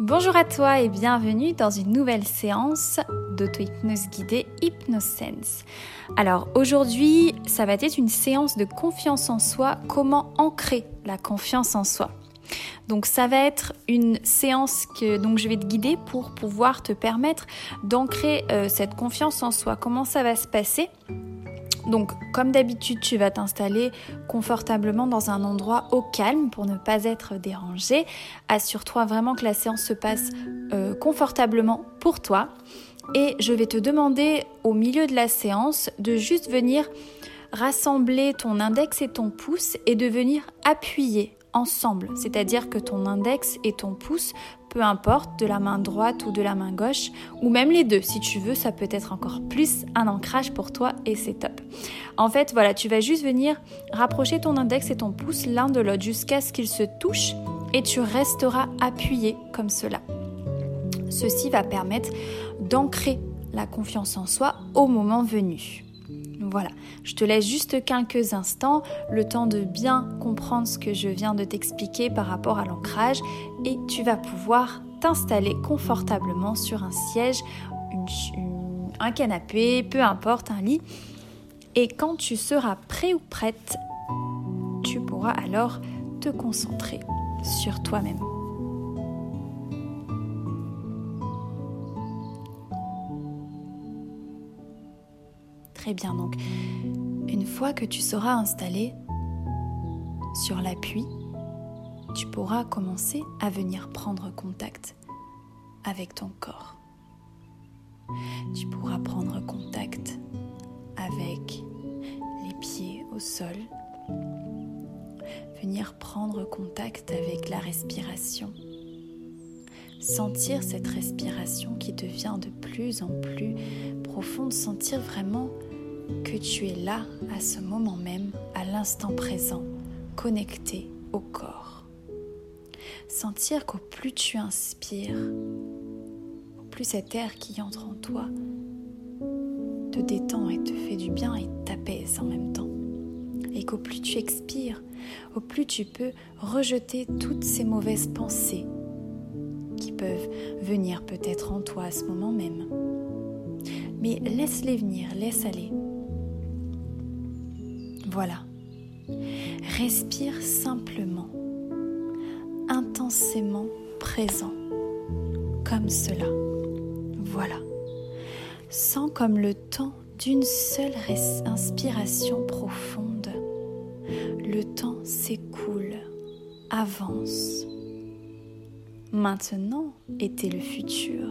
Bonjour à toi et bienvenue dans une nouvelle séance d'auto-hypnose guidée HypnoSense. Alors aujourd'hui, ça va être une séance de confiance en soi, comment ancrer la confiance en soi. Donc ça va être une séance que je vais te guider pour pouvoir te permettre d'ancrer euh, cette confiance en soi. Comment ça va se passer? Donc, comme d'habitude, tu vas t'installer confortablement dans un endroit au calme pour ne pas être dérangé. Assure-toi vraiment que la séance se passe euh, confortablement pour toi. Et je vais te demander au milieu de la séance de juste venir rassembler ton index et ton pouce et de venir appuyer C'est-à-dire que ton index et ton pouce, peu importe, de la main droite ou de la main gauche, ou même les deux, si tu veux, ça peut être encore plus un ancrage pour toi et c'est top. En fait, voilà, tu vas juste venir rapprocher ton index et ton pouce l'un de l'autre jusqu'à ce qu'ils se touchent et tu resteras appuyé comme cela. Ceci va permettre d'ancrer la confiance en soi au moment venu. Voilà, je te laisse juste quelques instants, le temps de bien comprendre ce que je viens de t'expliquer par rapport à l'ancrage et tu vas pouvoir t'installer confortablement sur un siège, un canapé, peu importe, un lit. Et quand tu seras prêt ou prête, tu pourras alors te concentrer sur toi-même. Bien, donc une fois que tu seras installé sur l'appui, tu pourras commencer à venir prendre contact avec ton corps. Tu pourras prendre contact avec les pieds au sol, venir prendre contact avec la respiration, sentir cette respiration qui devient de plus en plus profonde, sentir vraiment que tu es là à ce moment même, à l'instant présent, connecté au corps. Sentir qu'au plus tu inspires, au plus cet air qui entre en toi te détend et te fait du bien et t'apaise en même temps. Et qu'au plus tu expires, au plus tu peux rejeter toutes ces mauvaises pensées qui peuvent venir peut-être en toi à ce moment même. Mais laisse-les venir, laisse aller. Voilà. Respire simplement, intensément présent, comme cela. Voilà. Sens comme le temps d'une seule inspiration profonde. Le temps s'écoule, avance. Maintenant était le futur.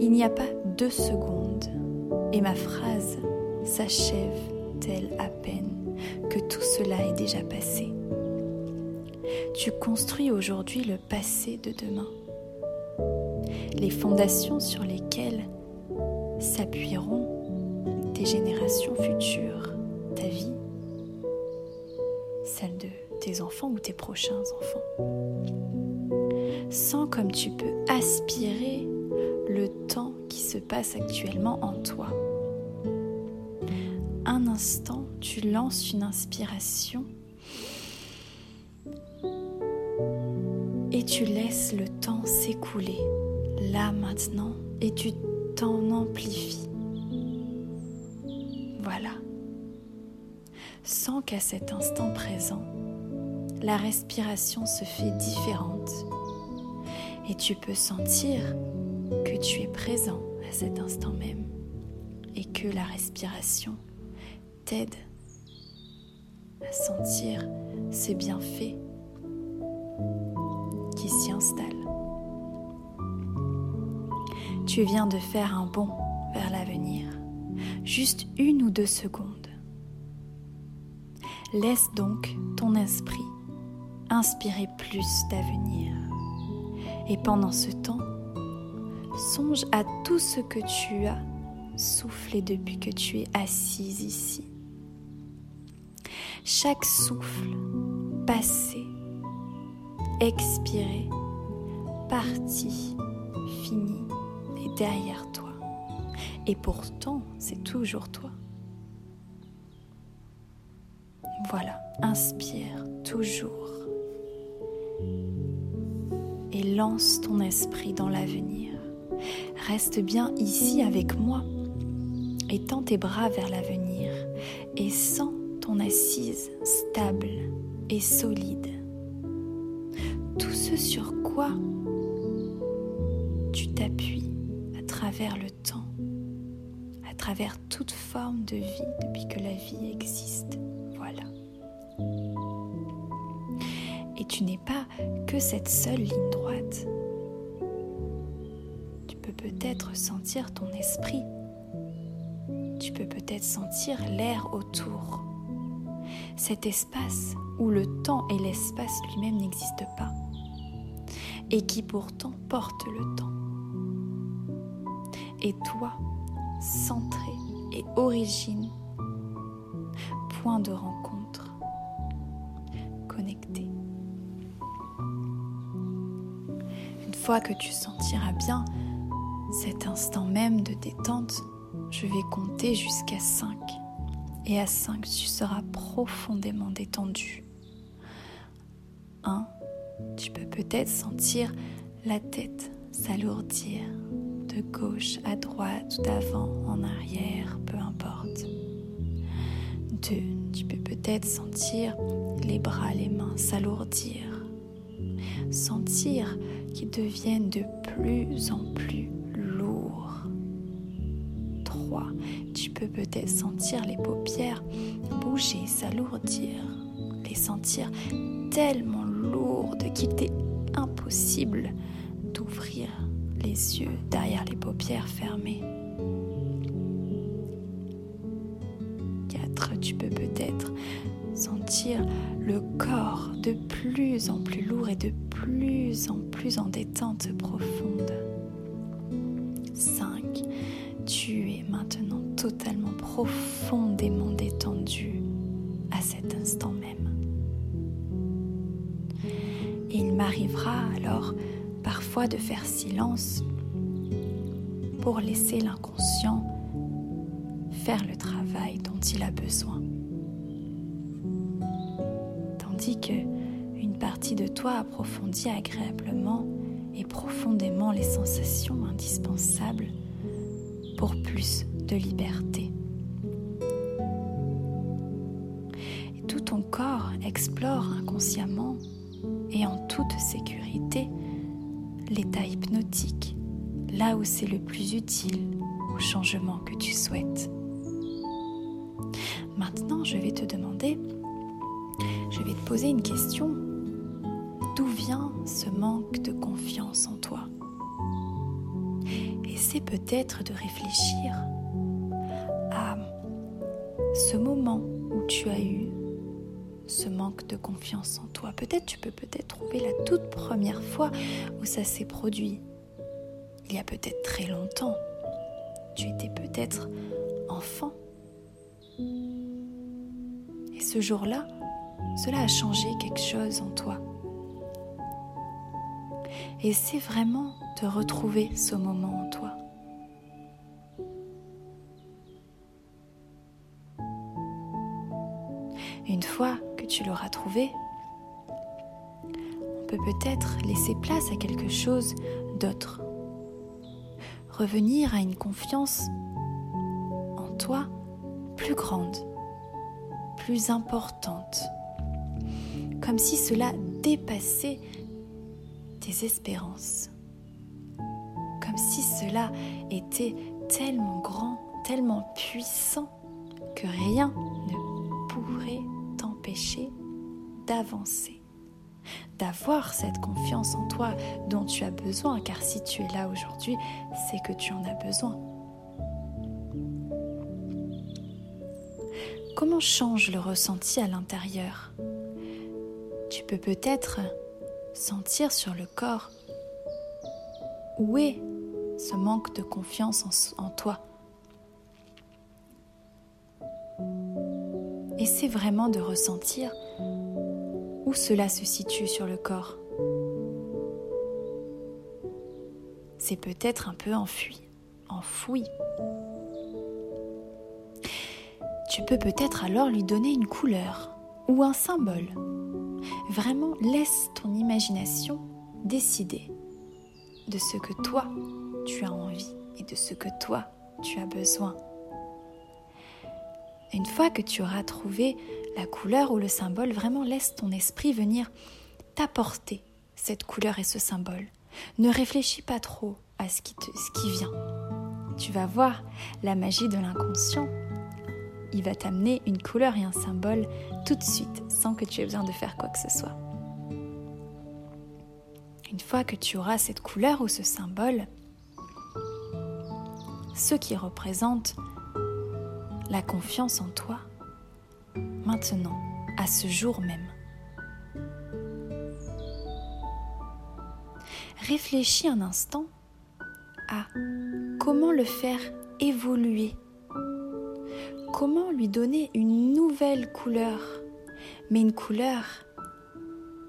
Il n'y a pas deux secondes et ma phrase s'achève-t-elle à peine? Que tout cela est déjà passé. Tu construis aujourd'hui le passé de demain, les fondations sur lesquelles s'appuieront tes générations futures, ta vie, celle de tes enfants ou tes prochains enfants. Sens comme tu peux aspirer le temps qui se passe actuellement en toi un instant, tu lances une inspiration et tu laisses le temps s'écouler, là maintenant, et tu t'en amplifies. Voilà. Sans qu'à cet instant présent, la respiration se fait différente et tu peux sentir que tu es présent à cet instant même et que la respiration t'aide à sentir ces bienfaits qui s'y installent. Tu viens de faire un bond vers l'avenir, juste une ou deux secondes. Laisse donc ton esprit inspirer plus d'avenir. Et pendant ce temps, songe à tout ce que tu as soufflé depuis que tu es assise ici chaque souffle passé, expiré, parti, fini est derrière toi. Et pourtant, c'est toujours toi. Voilà, inspire toujours. Et lance ton esprit dans l'avenir. Reste bien ici avec moi et tends tes bras vers l'avenir et sens ton assise stable et solide. Tout ce sur quoi tu t'appuies à travers le temps, à travers toute forme de vie depuis que la vie existe. Voilà. Et tu n'es pas que cette seule ligne droite. Tu peux peut-être sentir ton esprit. Tu peux peut-être sentir l'air autour. Cet espace où le temps et l'espace lui-même n'existent pas et qui pourtant porte le temps. Et toi, centré et origine, point de rencontre, connecté. Une fois que tu sentiras bien cet instant même de détente, je vais compter jusqu'à 5. Et à 5, tu seras profondément détendu. 1. Tu peux peut-être sentir la tête s'alourdir de gauche à droite, d'avant, en arrière, peu importe. 2. Tu peux peut-être sentir les bras, les mains s'alourdir. Sentir qu'ils deviennent de plus en plus peux peut-être sentir les paupières bouger, s'alourdir, les sentir tellement lourdes qu'il t'est impossible d'ouvrir les yeux derrière les paupières fermées. 4. Tu peux peut-être sentir le corps de plus en plus lourd et de plus en plus en détente profonde. Profondément détendu à cet instant même. Et il m'arrivera alors parfois de faire silence pour laisser l'inconscient faire le travail dont il a besoin. Tandis que une partie de toi approfondit agréablement et profondément les sensations indispensables pour plus de liberté. Explore inconsciemment et en toute sécurité l'état hypnotique, là où c'est le plus utile au changement que tu souhaites. Maintenant, je vais te demander, je vais te poser une question. D'où vient ce manque de confiance en toi? Essaie peut-être de réfléchir à ce moment où tu as eu ce manque de confiance en toi. Peut-être tu peux peut-être trouver la toute première fois où ça s'est produit. Il y a peut-être très longtemps. Tu étais peut-être enfant. Et ce jour-là, cela a changé quelque chose en toi. Et c'est vraiment de retrouver ce moment en toi. Une fois tu l'auras trouvé, on peut peut-être laisser place à quelque chose d'autre. Revenir à une confiance en toi plus grande, plus importante, comme si cela dépassait tes espérances, comme si cela était tellement grand, tellement puissant que rien d'avancer, d'avoir cette confiance en toi dont tu as besoin, car si tu es là aujourd'hui, c'est que tu en as besoin. Comment change le ressenti à l'intérieur? Tu peux peut-être sentir sur le corps où est ce manque de confiance en, toi Essaie vraiment de ressentir où cela se situe sur le corps. C'est peut-être un peu enfui, enfoui. Tu peux peut-être alors lui donner une couleur ou un symbole. Vraiment, laisse ton imagination décider de ce que toi, tu as envie et de ce que toi, tu as besoin. Une fois que tu auras trouvé la couleur ou le symbole, vraiment laisse ton esprit venir t'apporter cette couleur et ce symbole. Ne réfléchis pas trop à ce qui, vient. Tu vas voir la magie de l'inconscient. Il va t'amener une couleur et un symbole tout de suite, sans que tu aies besoin de faire quoi que ce soit. Une fois que tu auras cette couleur ou ce symbole, ce qui représente la confiance en toi, maintenant, à ce jour même. Réfléchis un instant à comment le faire évoluer, comment lui donner une nouvelle couleur, mais une couleur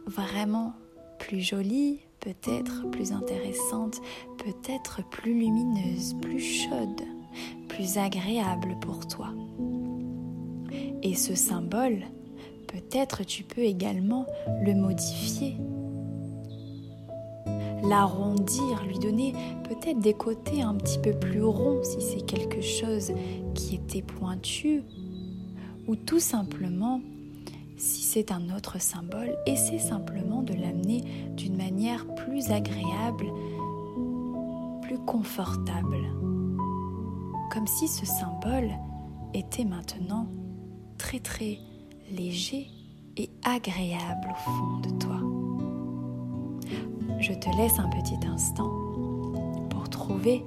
vraiment plus jolie, peut-être plus intéressante, peut-être plus lumineuse, plus chaude, plus agréable pour toi. Et ce symbole, peut-être tu peux également le modifier, l'arrondir, lui donner peut-être des côtés un petit peu plus ronds si c'est quelque chose qui était pointu, ou tout simplement si c'est un autre symbole, essaie simplement de l'amener d'une manière plus agréable, plus confortable. Comme si ce symbole était maintenant très très léger et agréable au fond de toi. Je te laisse un petit instant pour trouver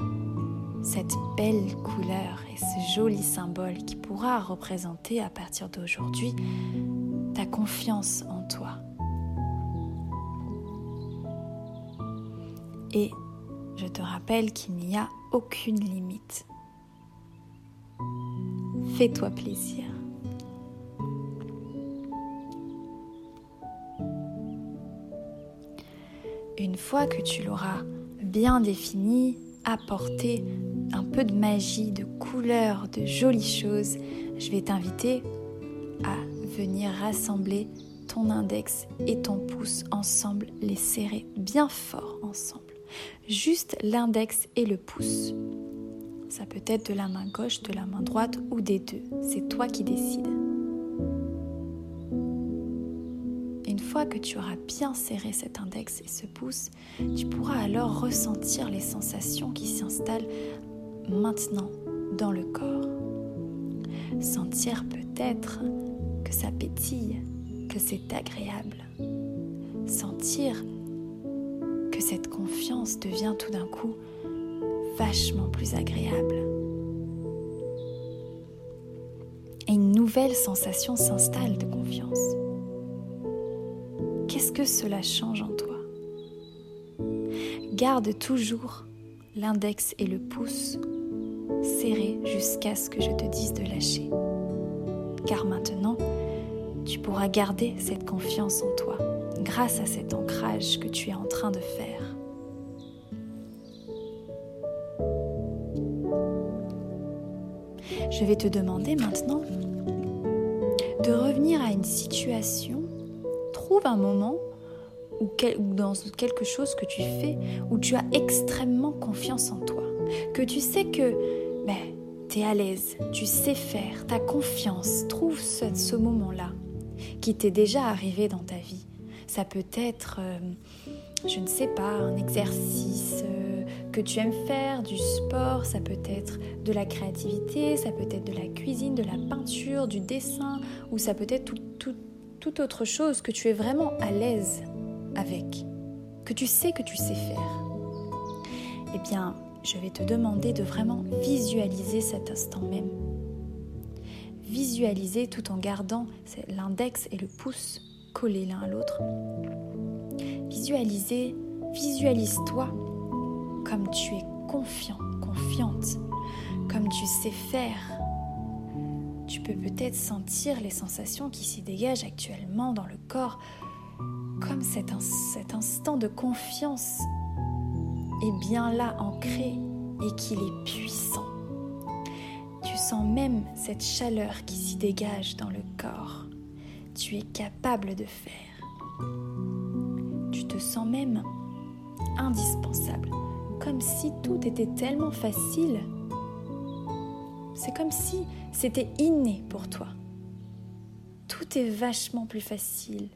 cette belle couleur et ce joli symbole qui pourra représenter à partir d'aujourd'hui ta confiance en toi. Et je te rappelle qu'il n'y a aucune limite. Fais-toi plaisir. Une fois que tu l'auras bien défini, apporté un peu de magie, de couleurs, de jolies choses, je vais t'inviter à venir rassembler ton index et ton pouce ensemble, les serrer bien fort ensemble. Juste l'index et le pouce. Ça peut être de la main gauche, de la main droite ou des deux. C'est toi qui décides. Une fois que tu auras bien serré cet index et ce pouce, tu pourras alors ressentir les sensations qui s'installent maintenant dans le corps. Sentir peut-être que ça pétille, que c'est agréable. Sentir que cette confiance devient tout d'un coup vachement plus agréable. Et une nouvelle sensation s'installe de confiance. Qu'est-ce que cela change en toi? Garde toujours l'index et le pouce serrés jusqu'à ce que je te dise de lâcher. Car maintenant, tu pourras garder cette confiance en toi grâce à cet ancrage que tu es en train de faire. Je vais te demander maintenant de revenir à une situation. Trouve un moment ou, dans quelque chose que tu fais où tu as extrêmement confiance en toi. Que tu sais que ben, tu es à l'aise, tu sais faire, tu as confiance. Trouve ce moment-là qui t'est déjà arrivé dans ta vie. Ça peut être, euh, je ne sais pas, un exercice euh, que tu aimes faire, du sport, ça peut être de la créativité, ça peut être de la cuisine, de la peinture, du dessin, ou ça peut être toute autre chose que tu es vraiment à l'aise avec, que tu sais que tu sais faire. Eh bien, je vais te demander de vraiment visualiser cet instant même visualiser tout en gardant l'index et le pouce collés l'un à l'autre. Visualiser, visualise-toi comme tu es confiant, confiante, comme tu sais faire. Tu peux peut-être sentir les sensations qui s'y dégagent actuellement dans le corps, comme cet, cet instant de confiance est bien là, ancré, et qu'il est puissant sens même cette chaleur qui s'y dégage dans le corps. Tu es capable de faire. Tu te sens même indispensable comme si tout était tellement facile. C'est comme si c'était inné pour toi. Tout est vachement plus facile.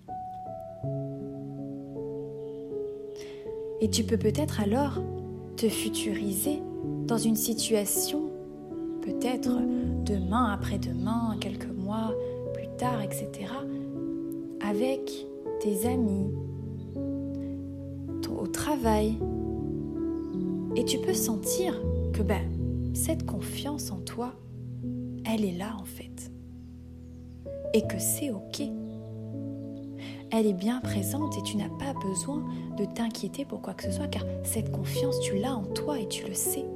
Et tu peux peut-être alors te futuriser dans une situation, peut-être demain, après-demain, quelques mois plus tard, etc., avec tes amis, au travail. Et tu peux sentir que ben, cette confiance en toi, elle est là en fait. Et que c'est OK. Elle est bien présente et tu n'as pas besoin de t'inquiéter pour quoi que ce soit car cette confiance, tu l'as en toi et tu le sais.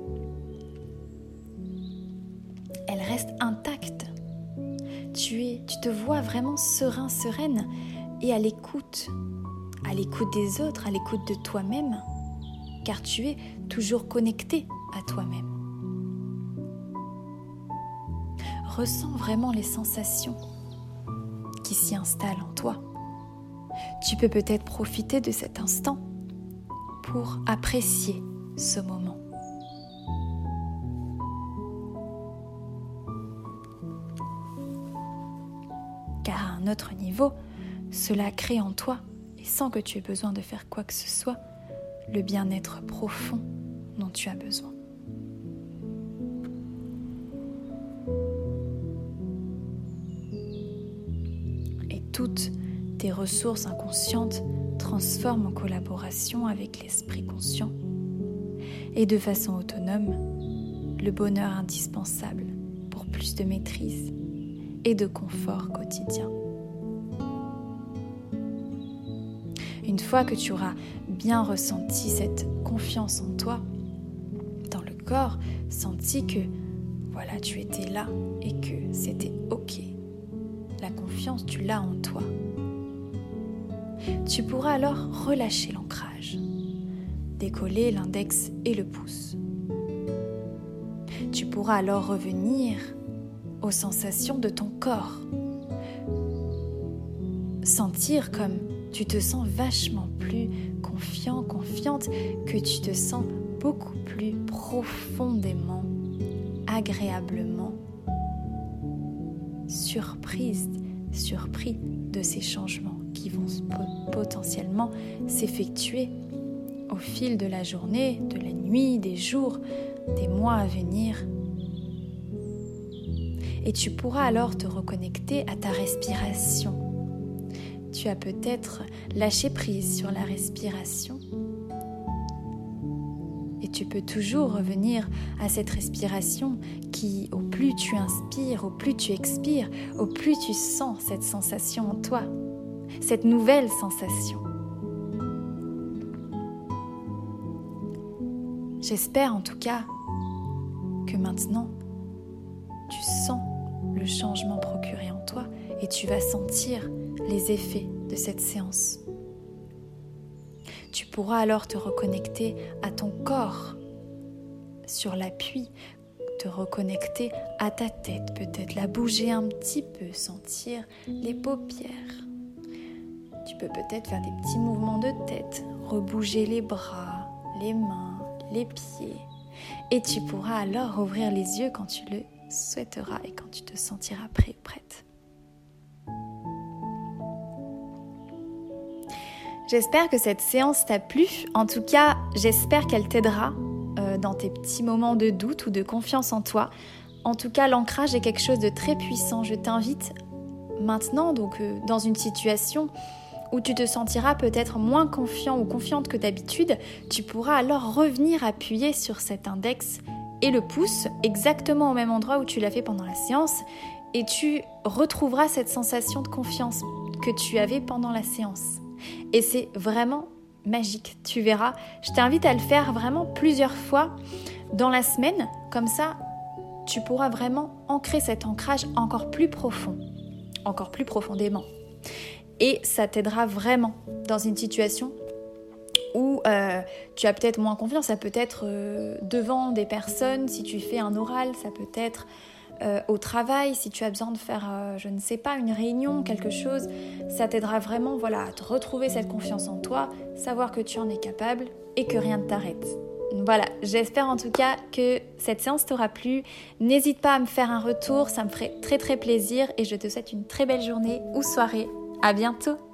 Elle reste intacte. Tu es, tu te vois vraiment serein, sereine et à l'écoute, à l'écoute des autres, à l'écoute de toi-même, car tu es toujours connecté à toi-même. Ressens vraiment les sensations qui s'y installent en toi. Tu peux peut-être profiter de cet instant pour apprécier ce moment. Car à un autre niveau, cela crée en toi, et sans que tu aies besoin de faire quoi que ce soit, le bien-être profond dont tu as besoin. Et toutes tes ressources inconscientes transforment en collaboration avec l'esprit conscient et de façon autonome le bonheur indispensable pour plus de maîtrise et de confort quotidien. Une fois que tu auras bien ressenti cette confiance en toi, dans le corps, senti que voilà, tu étais là et que c'était OK. La confiance, tu l'as en toi. Tu pourras alors relâcher l'ancrage, décoller l'index et le pouce. Tu pourras alors revenir aux sensations de ton corps. Sentir comme tu te sens vachement plus confiant, confiante, que tu te sens beaucoup plus profondément, agréablement surprise, surpris de ces changements qui vont potentiellement s'effectuer au fil de la journée, de la nuit, des jours, des mois à venir. Et tu pourras alors te reconnecter à ta respiration tu as peut-être lâché prise sur la respiration. Et tu peux toujours revenir à cette respiration qui, au plus tu inspires, au plus tu expires, au plus tu sens cette sensation en toi, cette nouvelle sensation. J'espère en tout cas que maintenant, tu sens le changement procuré en toi et tu vas sentir les effets de cette séance. Tu pourras alors te reconnecter à ton corps sur l'appui, te reconnecter à ta tête, peut-être la bouger un petit peu, sentir les paupières. Tu peux peut-être faire des petits mouvements de tête, rebouger les bras, les mains, les pieds. Et tu pourras alors ouvrir les yeux quand tu le souhaiteras et quand tu te sentiras prêt. J'espère que cette séance t'a plu. En tout cas, j'espère qu'elle t'aidera euh, dans tes petits moments de doute ou de confiance en toi. En tout cas, l'ancrage est quelque chose de très puissant. Je t'invite maintenant, donc euh, dans une situation où tu te sentiras peut-être moins confiant ou confiante que d'habitude, tu pourras alors revenir appuyer sur cet index et le pouce exactement au même endroit où tu l'as fait pendant la séance et tu retrouveras cette sensation de confiance que tu avais pendant la séance. Et c'est vraiment magique, tu verras. Je t'invite à le faire vraiment plusieurs fois dans la semaine, comme ça tu pourras vraiment ancrer cet ancrage encore plus profond, encore plus profondément. Et ça t'aidera vraiment dans une situation où euh, tu as peut-être moins confiance, ça peut être euh, devant des personnes, si tu fais un oral, ça peut être euh, au travail, si tu as besoin de faire, euh, je ne sais pas, une réunion, quelque chose, ça t'aidera vraiment voilà, à te retrouver cette confiance en toi, savoir que tu en es capable et que rien ne t'arrête. Voilà, j'espère en tout cas que cette séance t'aura plu. N'hésite pas à me faire un retour, ça me ferait très très plaisir et je te souhaite une très belle journée ou soirée. À bientôt!